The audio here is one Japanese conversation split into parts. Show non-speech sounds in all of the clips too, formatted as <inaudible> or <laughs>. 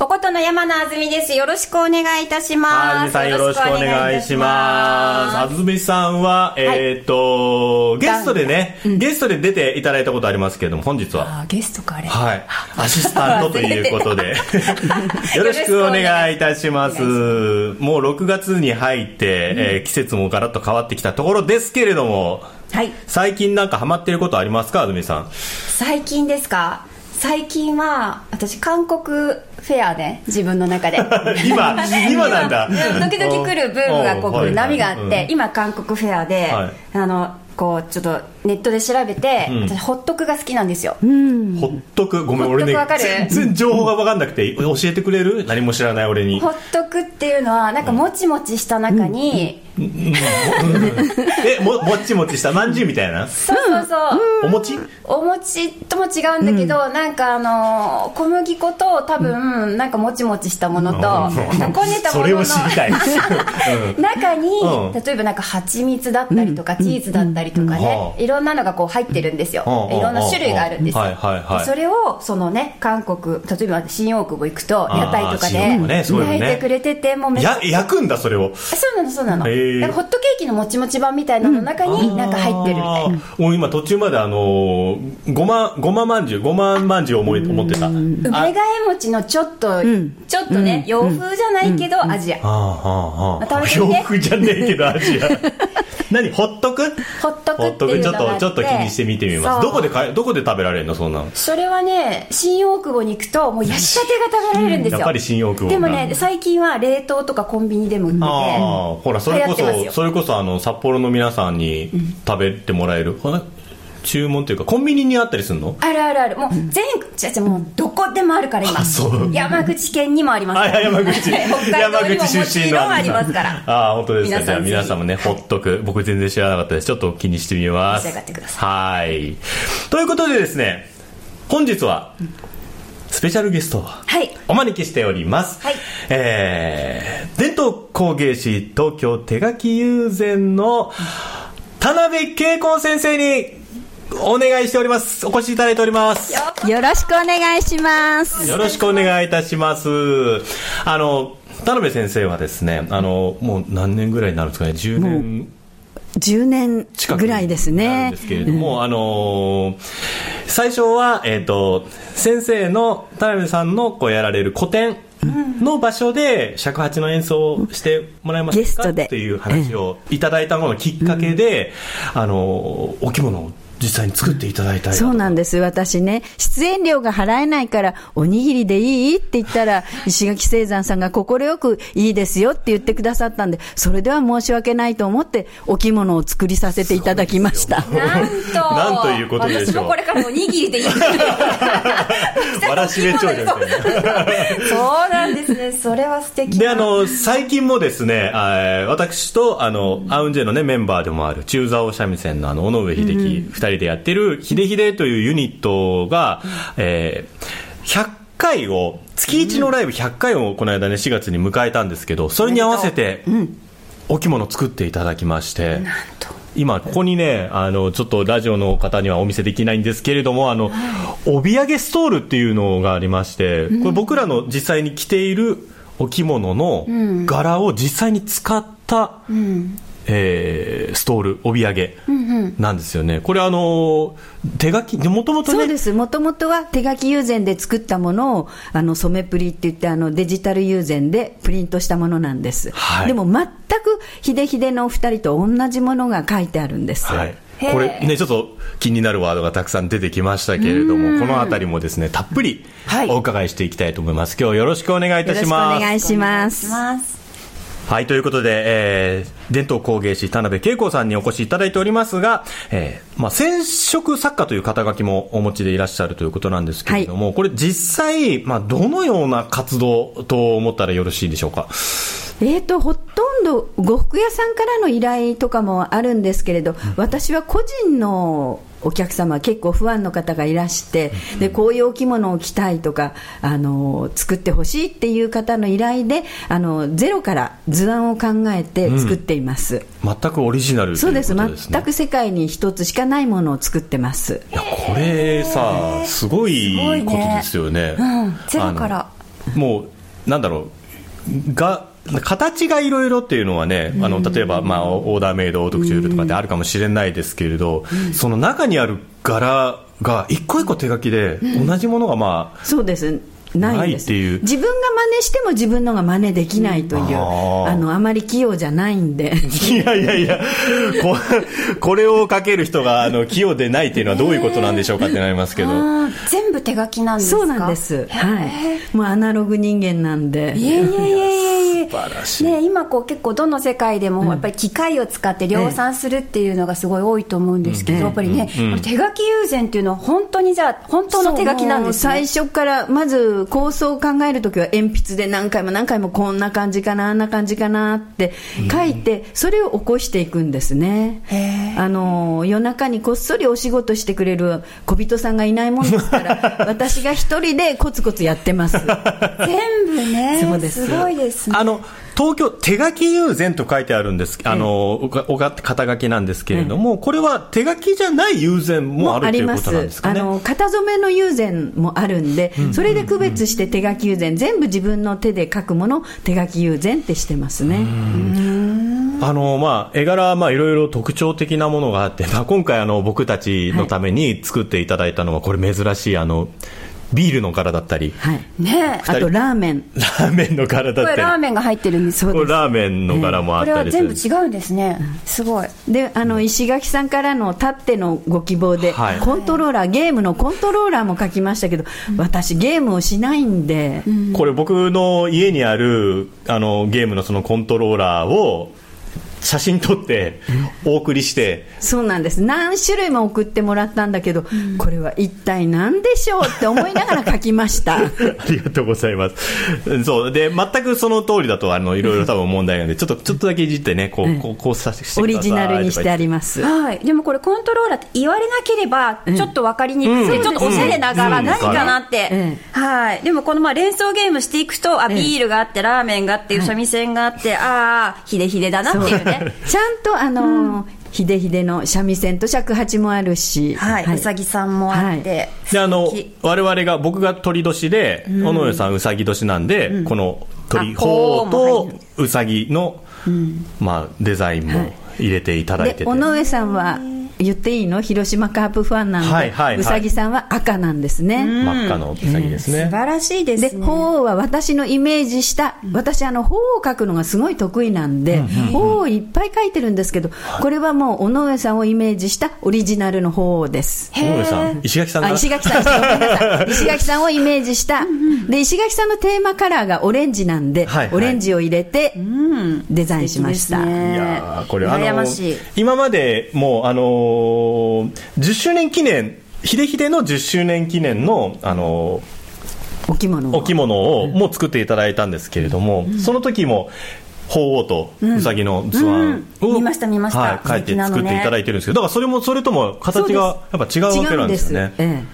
おことの山野あずみです。よろしくお願いいたします。さんよろしくお願いします。あずみさんは、えっ、ー、と、ゲストでね、うん、ゲストで出ていただいたことありますけれども、本日は。あ、ゲストかあれ。はい。アシスタントということで、<laughs> <laughs> よろしくお願いいたします。もう6月に入って、えー、季節もガラッと変わってきたところですけれども、はい。最近なんかハマってることありますか、あずみさん？最近ですか？最近は私韓国フェアで自分の中で。<laughs> 今 <laughs> 今なんだ。時々来るブームがこう波があって、今韓国フェアで、あのこうちょっとネットで調べて、私ホットクが好きなんですよ、ホットク？ごめん俺ね全然情報が分かんなくて教えてくれる？何も知らない俺に。ホットクっていうのはなんかもちもちした中に、<laughs> えももちもちした？まんじゅうみたいな？そうそうそう。お餅？お餅とも違うんだけど、うん、なんかあの小麦粉と多分なんかもちもちしたものと、こねたものの <laughs> 中に、例えばなんか蜂蜜だったりとか、チーズだったりとかね、いろんなのがこう入ってるんですよ、いろんな種類があるんですよ、それをそのね韓国例えば新大久保行くと屋台とかで焼いてくれててもうめっちゃ焼くんだそれを。そうなのそうなのなんかホットケーキのもちもち版みたいなの中になんか入ってるみたいな、もう今途中まであのごまごままんじゅうごままんじゅう思い思ってた。梅替え餅のちょっと、ちょっとね、洋風じゃないけど、アジア、ああ洋風じゃねえけどアジア。<laughs> 何？ほっとくほっとくっていうちょっとちょっと気にして見てみます。どこでかどこで食べられるのそんなの？それはね新大久保に行くともう焼きたてが食べられるんですよ、やっぱり新大久保でもね最近は冷凍とかコンビニでも売っててああほらそれこそそれこそあの札幌の皆さんに食べてもらえる、うん注文というかコンビニにあったりするの？あるあるある。もう全国じゃじゃもうどこでもあるから今。山口県にもあります。あ山口。山口出身のありますから。あ本当ですかじゃあ皆さんもねほっとく。僕全然知らなかったです。ちょっと気にしてみます。はい。ということでですね本日は、スペシャルゲストをお招きしております、はい、えー、伝統工芸士東京手書き友禅の田辺恵子先生にお願いしております。お越しいただいております。よろしくお願いします。よろしくお願いいたします。あの、田辺先生はですね、あの、もう何年ぐらいになるんですかね、10年。10年ぐらいですね。ですけれども、うん、あの最初は、えっ、ー、と、先生の田辺さんのこうやられる古典の場所で尺八の演奏をしてもらえますか？っていう話をいただいたのがきっかけで、あのお着物を実際に作っていただいたそうなんです。私ね、出演料が払えないから、おにぎりでいいって言ったら、石垣聖山さんが快くいいですよって言ってくださったんで、それでは申し訳ないと思って、お着物を作りさせていただきました。なんと。<laughs> なんということでしょう。これからおにぎりでいい。<laughs> わらしべ長者みたいな。そうなんですね。それは素敵で、あの、最近もですね、私と、あの、アウンジェのね、メンバーでもある、中座三味線のあの、尾上秀樹、二人人でやってる、ひでひでというユニットが、えー、100回を、月1のライブ100回をこの間ね、4月に迎えたんですけど、それに合わせて、お着物作っていただきまして、今ここにねあのちょっとラジオの方にはお見せできないんですけれどもあの、帯揚げストールっていうのがありましてこれ僕らの実際に着ているお着物の柄を実際に使った、えー、ストール、帯揚げなんですよね、うんうん、これあの、手書き、もともとね、そうです、もともとは手書き友禅で作ったものを、あの染めプリって言って、あのデジタル友禅でプリントしたものなんです、はい、でも全くひでひでのお二人と同じものが書いてあるんです。はい。これね、ちょっと気になるワードがたくさん出てきましたけれども、このあたりもですね、たっぷりお伺いしていきたいと思います。はい、今日よろしくお願いいたします。お願いします。はい、ということで、えー、伝統工芸士田辺恵子さんにお越しいただいておりますが、えー、まあ、染色作家という肩書きもお持ちでいらっしゃるということなんですけれども、はい、これ実際、まあ、どのような活動と思ったらよろしいでしょうか？えーと、ほとんど呉服屋さんからの依頼とかもあるんですけれど、私は個人のお客様結構不安の方がいらしてでこういうお着物を着たいとかあの作ってほしいっていう方の依頼であのゼロから図案を考えて作っています、うん、全くオリジナル、ね、そうです。全く世界に一つしかないものを作ってます。いやこれさすごいことですよね、ねうん、ゼロから。もうなんだろう。が形がいろいろっていうのはね、あの例えば、まあ、オーダーメイド特注とかであるかもしれないですけれど、その中にある柄が一個一個手書きで、同じものがまあ、そうですないんです。自分が真似しても自分のが真似できないという、あのあまり器用じゃないんで。<laughs> いやいやいやここれをかける人があの器用でないっていうのはどういうことなんでしょうかってなりますけど、全部手書きなんですそうなんです。はい。もうアナログ人間なんで。いやいやいやいやね、今こう結構どの世界でもやっぱり機械を使って量産するっていうのがすごい多いと思うんですけど、やっぱりね、手書き友禅っていうのは本当にじゃあ本当の手書きなんです、ね、最初からまず構想を考える時は鉛筆で何回も何回もこんな感じかなあんな感じかなって書いて、それを起こしていくんですね。あの夜中にこっそりお仕事してくれる小人さんがいないもんですから <laughs> 私が一人でコツコツやってます。全部ねそうですすごいですね。あの東京手書き友禅と書いてあるんです、あの、おが肩書きなんですけれども、これは手書きじゃない友禅もあるということなんですかね。あの、型染めの友禅もあるんで、それで区別して手書き友禅、全部自分の手で書くもの手書き友禅ってしてますね。あの、まあ、絵柄は、まあ、いろいろ特徴的なものがあって、まあ、今回、あの、僕たちのために作っていただいたのは、これ珍しい、あの、ビールの柄だったり、はい、ねあとラーメン。ラーメンの柄だったり。これラーメンが入ってるんです。これラーメンの柄もあったりする、これは全部違うんですね、すごい。であの石垣さんからのたってのご希望で、はい、コントローラーゲームのコントローラーも書きましたけど、私ゲームをしないんで、これ僕の家にあるあのゲームのそのコントローラーを写真撮ってお送りして。そうなんです。何種類も送ってもらったんだけど、うん、これは一体何でしょうって思いながら書きました。<laughs> ありがとうございます。そう。で全くその通りだとあのいろいろ多分問題なんでちょっとちょっとだけいじってねこう,、こうこうさせてオリジナルにしてあります。はい。でもこれコントローラーって言われなければちょっと分かりにくくて、うん、ちょっとおしゃれな柄何かなって、うん、はい。でもこのまあ連想ゲームしていくとあビールがあってラーメンがあって三味線があって、ああヒデヒデだなっていうねちゃんとあの、うんひでひでの三味線と尺八もあるし、はい、うさぎさんもあって、はい、であの我々が僕が鳥年で、うん、尾上さんうさぎ年なんで、うん、この鳥鳳とうさぎの、うん、まあ、デザインも入れていただいてて、尾上さんは言っていいの？広島カープファンなんで、はいはいはい、うさぎさんは赤なんですね。真っ赤のうさぎですね。素晴らしいですね。で、鳳は私のイメージした、私あの、鳳を描くのがすごい得意なんで、鳳をいっぱい描いてるんですけど、これはもう尾上さんをイメージしたオリジナルの鳳です。尾上さん石垣さんあ、石垣さん、<laughs> 石垣さんをイメージした。で、石垣さんのテーマカラーがオレンジなんで、はいはい、オレンジを入れて、デザインしました。いやこれあの、今までもうあのー、10周年記念、ひでひでの10周年記念の、あのー、お着物お着物をも作っていただいたんですけれども、うん、その時も鳳凰とうさぎの図案を、うん、見ました見ました、はい、書いて作っていただいてるんですけど、だからそれもそれとも形がやっぱ違うわけなんです。ねえ。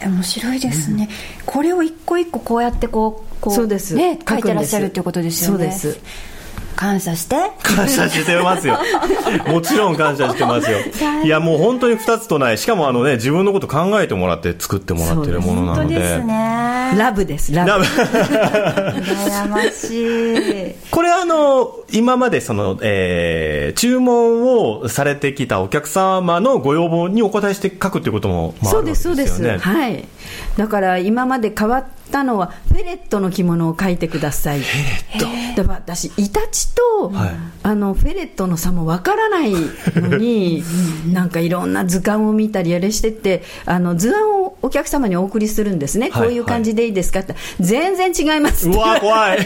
え、面白いですね、うん、これを一個一個こうやってこうこうそうです、ね、書いてらっしゃるっていうことですよね。そうです感謝して。感謝してますよ。<laughs> もちろん感謝してますよ。いやもう本当に2つとない。しかもあのね自分のこと考えてもらって作ってもらってるものなので。ですね。ラブですラブ。ラブ。羨ましい。これあの今までその、えー、注文をされてきたお客様のご要望にお答えして書くっていうことも、まあ、そうですそうです。はい。だから今まで変わったのはフェレットの着物を描いてください。だから私イタチと、はい、あのフェレットの差もわからないのになんかいろんな図鑑を見たりあれしてってあの図案をお客様にお送りするんですね、はい、こういう感じでいいですかって、全然違いますうわ怖い、<laughs> え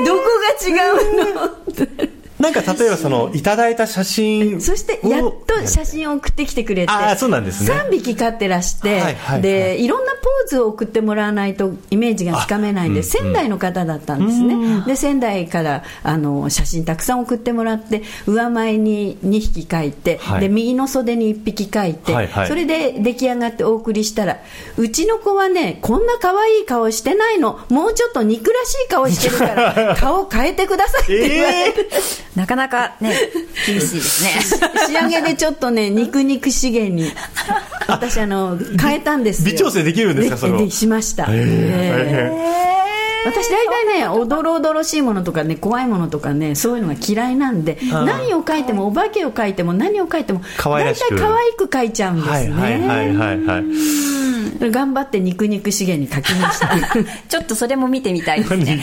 ー、どこが違うのなんか例えばそのいただいた写真そしてやっと写真を送ってきてくれてあそうなんですね。3匹飼ってらして、はいはいはい、でいろんなポーズを送ってもらわないとイメージがつかめないんで、仙台の方だったんですね。で仙台からあの写真たくさん送ってもらって上前に2匹書いて、はい、で右の袖に1匹書いて、はいはい、それで出来上がってお送りしたらうちの子はねこんな可愛い顔してないの。もうちょっと憎らしい顔してるから顔変えてくださいって言われて、<laughs> えー、なかなかね厳しいですね。<laughs> 仕上げでちょっとね肉肉しげに私あの変えたんですよ。微調整できるんですかそれしました、えー。私大体ねおどろおどろしいものとかね怖いものとかねそういうのが嫌いなんで何を描いてもお化けを描いても何を描いても大体可愛く描いちゃうんですね。はいはいはいはい頑張って肉肉しげに描きました。<laughs> ちょっとそれも見てみたいですね。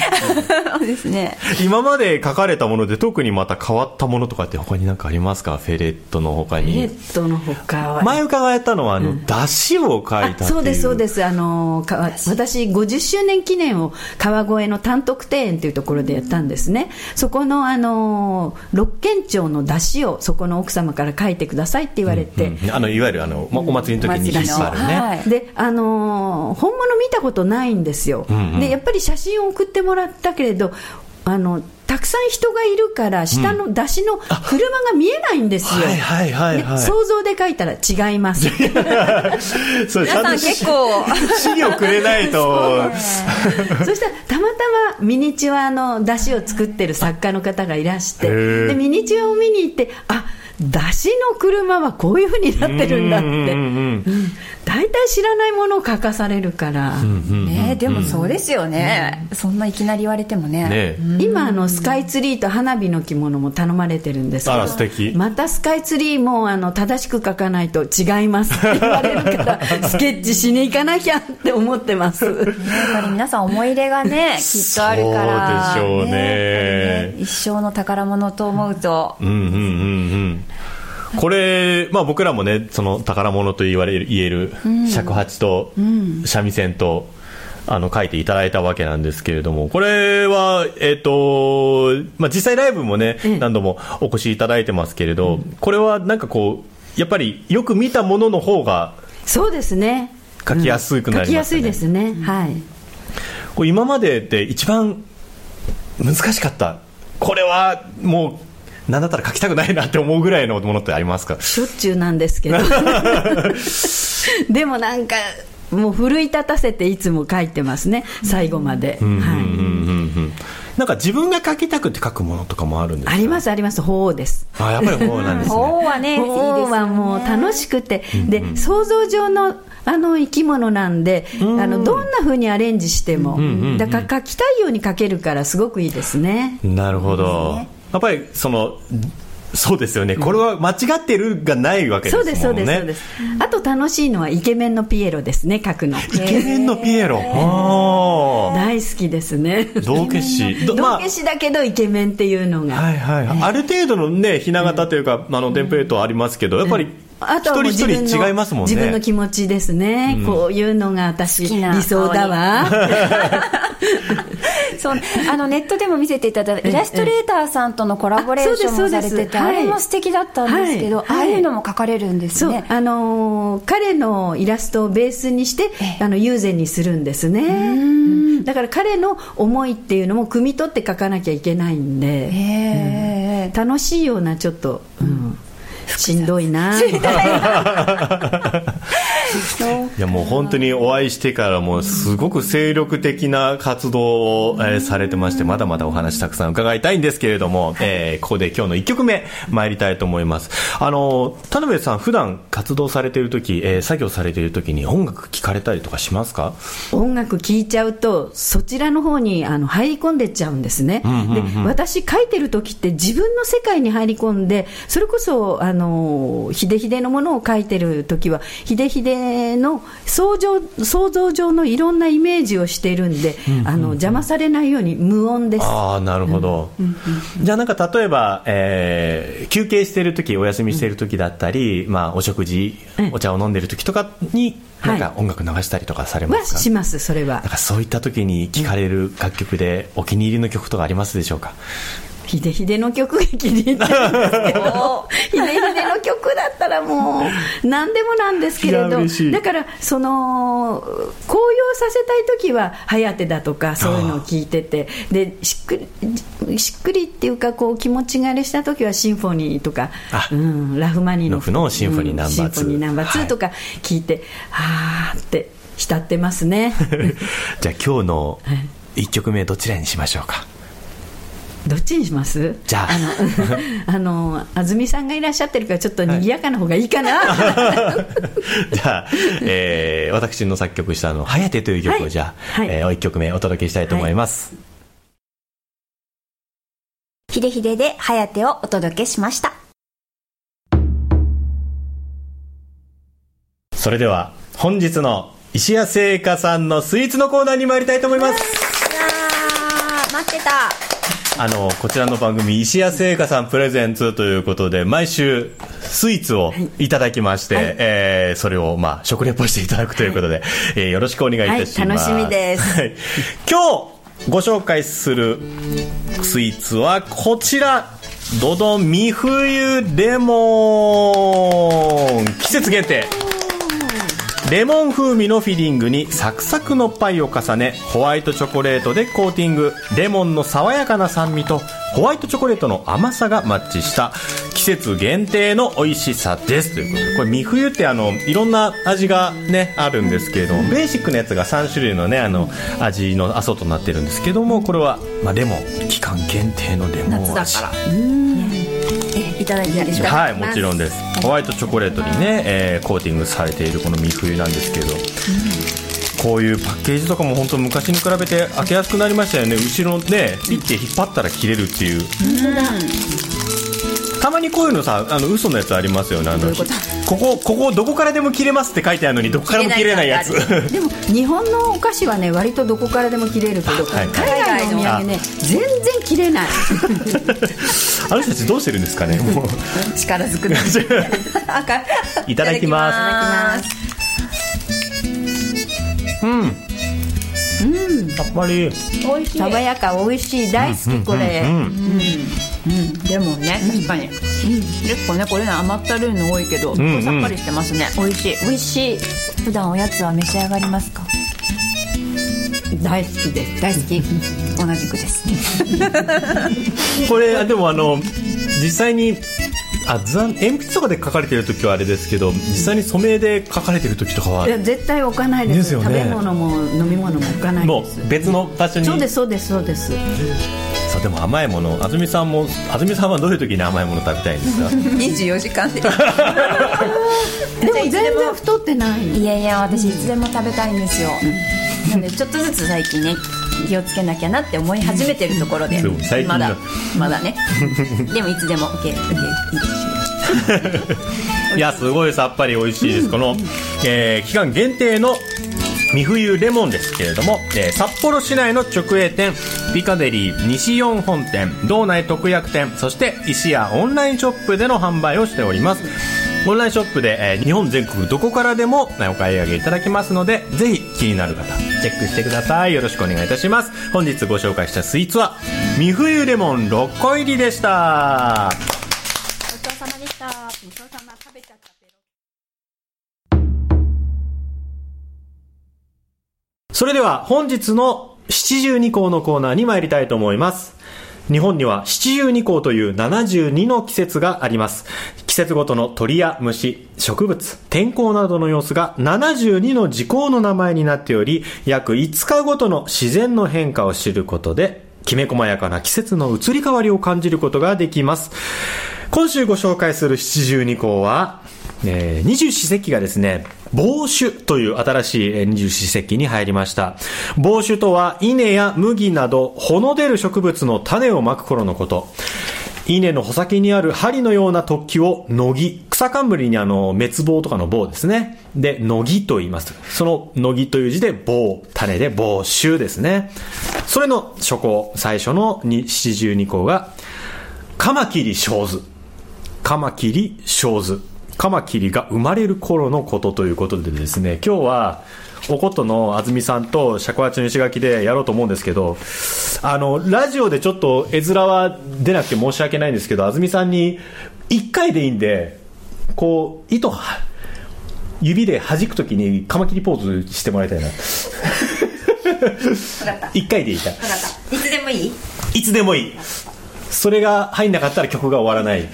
そう <laughs> ですね。今まで描かれたもので特にまた変わったものとかって他に何かありますか？フェレットの他に。フェレットの他は。前伺ったのはあの、うん、出汁を描いたそうですそうです。あの私50周年記念を川越の単独庭園というところでやったんですね。そこのあの六軒町の出汁をそこの奥様から書いてくださいって言われて、うんうん、あのいわゆるあの、お祭りの時に引っ張るね、はい、であの本物見たことないんですよ、うんうん、でやっぱり写真を送ってもらったけれどあのたくさん人がいるから下の出しの車が見えないんですよ、はいはいはいはい、想像で書いたら違います。<laughs> 皆さん結構。資料くれないと。そしたらたまたまミニチュアの出しを作ってる作家の方がいらしてでミニチュアを見に行ってあ出しの車はこういうふうになってるんだって、大体知らないものを書かされるから、ね、でもそうですよね、そんないきなり言われてもね、ね。今あのスカイツリーと花火の着物も頼まれてるんですけど素敵。またスカイツリーもあの正しく書かないと違いますって言われるから <laughs> スケッチしに行かなきゃって思ってます。やっぱり皆さん思い入れがね <laughs> きっとあるから。そうでしょうね、ね、一生の宝物と思うと。うんうんうんうんこれ、まあ、僕らもねその宝物と言われる言える尺八と三味線と、あの書いていただいたわけなんですけれども、これは、えっ、ー、とまあ、実際ライブもね、何度もお越しいただいてますけれど、これはなんかこう、やっぱりよく見たものの方が、そうですね。書きやすくなりますね、書きやすいですね。はい。これ今までで一番難しかった。これはもうなんだったら書きたくないなって思うぐらいのものってありますか？しょっちゅうなんですけど。<laughs> でもなんかもう奮い立たせていつも書いてますね。最後まで、なんか自分が書きたくて書くものとかもあるんですありますあります。法です。あやっぱり法なんですね。<laughs> 法はね法はもう楽しくて、で想像上のあの生き物なんで、あのどんなふうにアレンジしても、だから書きたいように書けるからすごくいいですね。なるほど、やっぱりそのそうですよね、これは間違ってるがないわけですもんね。そうです、そうです。あと楽しいのはイケメンのピエロですね、書くの。イケメンのピエロ。大好きですね。道化師。道化師だけどイケメンっていうのが。はいはい。ある程度のね、ひな形というか、あの、テンプレートありますけど、やっぱり、あとはもう自分の違いますもんね。自分の気持ちですね。こういうのが私、理想だわ。<laughs> そうあのネットでも見せていただいたイラストレーターさんとのコラボレーションもされててあれも素敵だったんですけど、ああいうのも描かれるんですね。あの彼のイラストをベースにしてあの友禅にするんですね。だから彼の思いっていうのも汲み取って書かなきゃいけないんで、楽しいようなちょっと、うんしんどいないやもう本当にお会いしてからもうすごく精力的な活動を、えー、されてましてまだまだお話たくさん伺いたいんですけれども、えー、ここで今日の1曲目参りたいと思います。あの田辺さん普段活動されている時、えー、作業されている時に音楽聴かれたりとかしますか？音楽聴いちゃうとそちらの方にあの入り込んでっちゃうんですね、うんうんうん、で私書いてる時って自分の世界に入り込んでそれこそあのひでひでのものを書いてる時はひでひでの想像想像上のいろんなイメージをしているんで、うんうん、あの邪魔されないように無音です。ああなるほど、じゃあなんか例えば、えー、休憩してる時お休みしてる時だったり、うん、まあ、お食事お茶を飲んでる時とかになんか音楽流したりとかされますか、はい、しますそれは。なんかそういった時に聴かれる楽曲でお気に入りの曲とかありますでしょうか？ヒデヒデの曲が気に入ってるんですけどヒデヒデの曲だったらもう何でもなんですけれどだからその高揚させたい時は「颯」だとかそういうのを聞いててでしっくりしっくりっていうかこう気持ちがあれした時はシンフォニーとか、うん、ラフマニノフのシンフォニーナンバー2、うん、シンフォニーナンバー2とか聞いて、はあって浸ってますね。<laughs> じゃあ今日の1曲目どちらにしましょうか？どっちにします？じゃあ。あの <laughs> あの安住さんがいらっしゃってるからちょっと賑やかな方がいいかな、はい、<laughs> じゃあ、えー、私の作曲したの「はやて」という曲をじゃあ、はい、えー、1曲目お届けしたいと思います、ひでひでで「はやて」をお届けしました。それでは本日の石屋製菓さんのスイーツのコーナーに参りたいと思います。待ってたあのこちらの番組石屋製菓さんプレゼンツということで毎週スイーツをい。ただきまして、はい、えー、それをまあ食レポしていただくということで、はい、えー、よろしくお願いいたします、はい、楽しみです、今日ご紹介するスイーツはこちらどどん三冬レモン。季節限定レモン風味のフィリングにサクサクのパイを重ねホワイトチョコレートでコーティング。レモンの爽やかな酸味とホワイトチョコレートの甘さがマッチした季節限定の美味しさです。ということでこれ三冬ってあのいろんな味がねあるんですけれどもベーシックなやつが3種類のねあの味のアソとなってるんですけどもこれは、まあ、レモン。期間限定のレモン味。夏だから。うんいただいていいでしょうかはいもちろんですホワイトチョコレートにね、えー、コーティングされているこの三冬なんですけど、うん、こういうパッケージとかも本当昔に比べて開けやすくなりましたよね。後ろねピッて引っ張ったら切れるっていう、たまにこういうのさあの嘘のやつありますよね。あのここここどこからでも切れますって書いてあるのにどこからも切れないやつ。でも日本のお菓子はね割とどこからでも切れるけど、はい、海外のお土産ね全然切れない。<laughs> あの人たちどうしてるんですかねもう。力ずくで <laughs> いただきます。うんうん。やっぱり。美味しい。爽やか美味しい大好きこれ。うん、うん、でもね確かに、うん、結構ねこれね甘ったるいの多いけど、うんうん、さっぱりしてますね。美味しい。美味しい。普段おやつは召し上がりますか？大好きです大好き。同じくです。これでもあの実際にあ図案鉛筆とかで書かれてる時はあれですけど実際に染めで書かれてる時とかは。いや絶対置かないです。よ、ね、食べ物も飲み物も置かないもう別の場所に。そうですそうですそうです。そうでも甘いもの安住さんも安住さんはどういう時に甘いもの食べたいんですか？<laughs> 24時間で。<laughs> でも全然太ってない。いやいや私いつでも食べたいんですよ、うん。なのでちょっとずつ最近ね気をつけなきゃなって思い始めてるところで、まだまだね。<laughs> でもいつでも OK, <laughs> OK いやすごいさっぱり美味しいです。この、えー、期間限定の三冬レモンですけれども、えー、札幌市内の直営店ピカデリー西四本店道内特約店そして石屋オンラインショップでの販売をしております。オンラインショップで、えー、日本全国どこからでもお買い上げいただけますのでぜひ気になる方チェックしてください。よろしくお願いいたします。本日ご紹介したスイーツは三冬レモン6個入りでした。ごちそうさまでした。ごちそうさま食べちゃったそれでは本日の七十二項のコーナーに参りたいと思います。日本には七十二項という72の季節があります。季節ごとの鳥や虫、植物、天候などの様子が72の時効の名前になっており、約5日ごとの自然の変化を知ることで、きめ細やかな季節の移り変わりを感じることができます。今週ご紹介する七十二項は、えー、二十四節気がですね、帽子という新しい二十四節気に入りました。帽子とは稲や麦など、穂の出る植物の種をまく頃のこと。稲の穂先にある針のような突起を乃木。草冠にあの、滅亡とかの棒ですね。で、乃木と言います。その乃木という字で棒、種で棒臭ですね。それの初項、最初の七十二項が、カマキリ小図。カマキリ小図。カマキリが生まれる頃のことということでですね、今日は、おことの安住さんと尺八の石垣でやろうと思うんですけどあのラジオでちょっと絵面は出なくて申し訳ないんですけど安住さんに1回でいいんでこう糸指で弾くときにカマキリポーズしてもらいたいな。1回でいいか。いつでもいい？いつでもいい。それが入んなかったら曲が終わらない。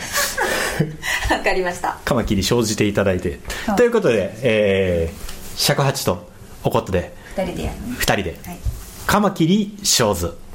わかりました。カマキリ生じていただいて。ということで、えー、尺八とおことで2人でやる、2人で、はい、カマキリ生ずえー、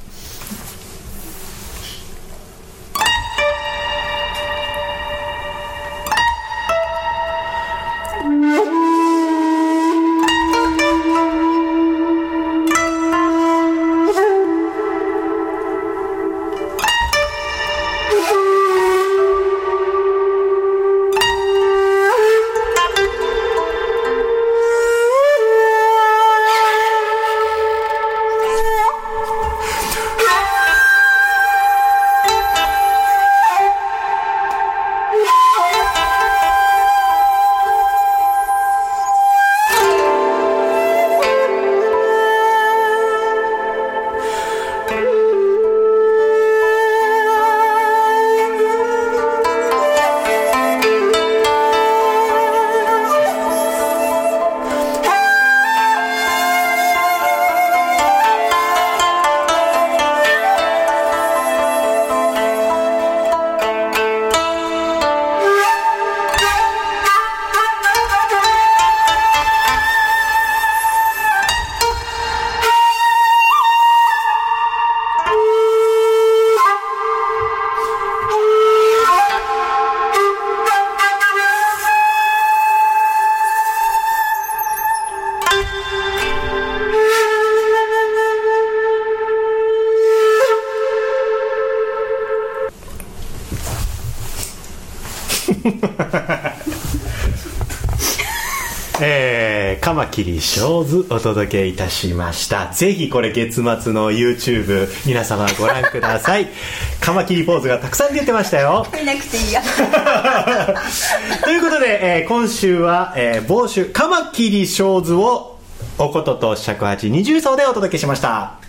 カマキリショーズお届けいたしました。ぜひこれ月末の YouTube 皆様ご覧ください。<laughs> カマキリポーズがたくさん出てましたよ。見なくていいや <laughs> ということで、えー、今週は、えー、帽子カマキリショーズをおことと尺八二重奏でお届けしました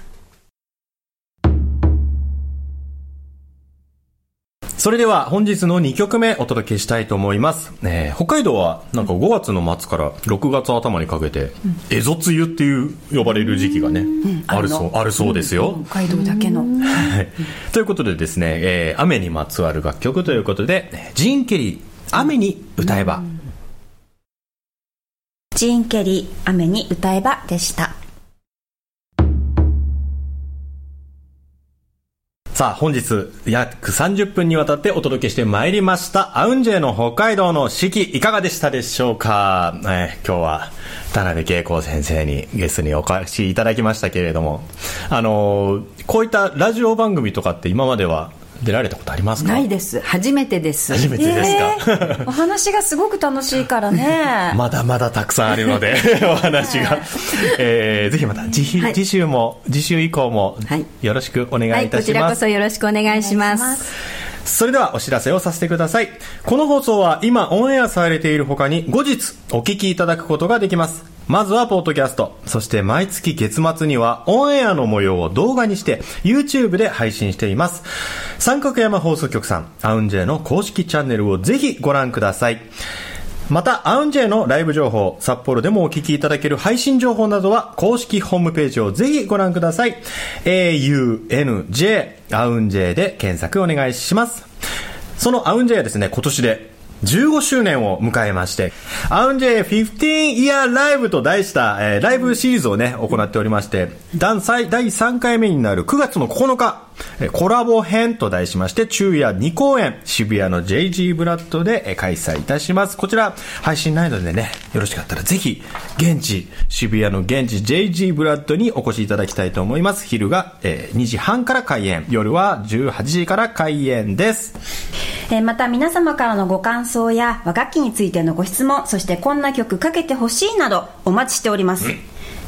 それでは本日の2曲目お届けしたいと思います、えー、北海道はなんか5月の末から6月頭にかけて、えぞ梅雨っていう呼ばれる時期がね、うん、あるそうあるそうですよ、北海道だけの、はい、ということでですね、えー、雨にまつわる楽曲ということでジーン・ケリー「雨に歌えば」ジーン・ケリー「雨に歌えば」でしたさあ、本日約30分にわたってお届けしてまいりました、アウンジェの北海道の四季、いかがでしたでしょうか、えー、今日は田辺恵子先生にゲストにお越しいただきましたけれども、あのー、こういったラジオ番組とかって今までは出られたことありますか？ないです。初めてです。初めてですか、えー、お話がすごく楽しいからね。<laughs> まだまだたくさんあるので <laughs> お話が、えー、ぜひまた次,、はい、次週も次週以降もよろしくお願いいたします、はい、こちらこそよろしくお願いしますそれではお知らせをさせてください。この放送は今オンエアされている他に後日お聞きいただくことができます。まずはポッドキャスト。そして毎月月末にはオンエアの模様を動画にして YouTube で配信しています。三角山放送局さん、アウンジェの公式チャンネルをぜひご覧ください。また、アウンジェイのライブ情報、札幌でもお聞きいただける配信情報などは、公式ホームページをぜひご覧ください。aunj、アウンジェで検索お願いします。そのアウンジェイはですね、今年で15周年を迎えまして、アウンジェ15 Year Live と題した、えー、ライブシリーズをね、行っておりまして、第3回目になる9月の9日、コラボ編と題しまして、昼夜2公演、渋谷の JG ブラッドで開催いたします。こちら、配信ないのでね、よろしかったらぜひ、現地、渋谷の現地 JG ブラッドにお越しいただきたいと思います。昼が、えー、2時半から開演、夜は18時から開演です。えー、また皆様からのご感想や和楽器についてのご質問、そしてこんな曲かけてほしいなどお待ちしております。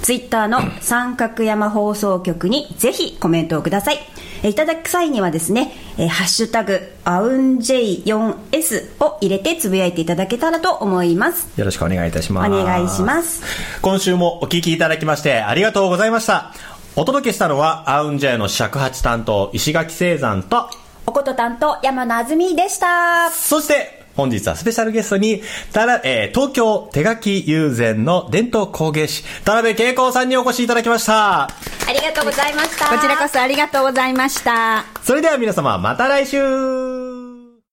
ツイッターの三角山放送局にぜひコメントをください。いただく際にはですね、えー、ハッシュタグ、アウンジェイ 4S を入れてつぶやいていただけたらと思います。よろしくお願いいたします。お願いします。今週もお聞きいただきましてありがとうございました。お届けしたのは、アウンジェイの尺八担当、石垣聖山と、おこと担当、山野あずみでした。そして、本日はスペシャルゲストに、たら、えー、東京手書き友禅の伝統工芸士、田辺恵子さんにお越しいただきました。ありがとうございました。こちらこそありがとうございました。それでは皆様、また来週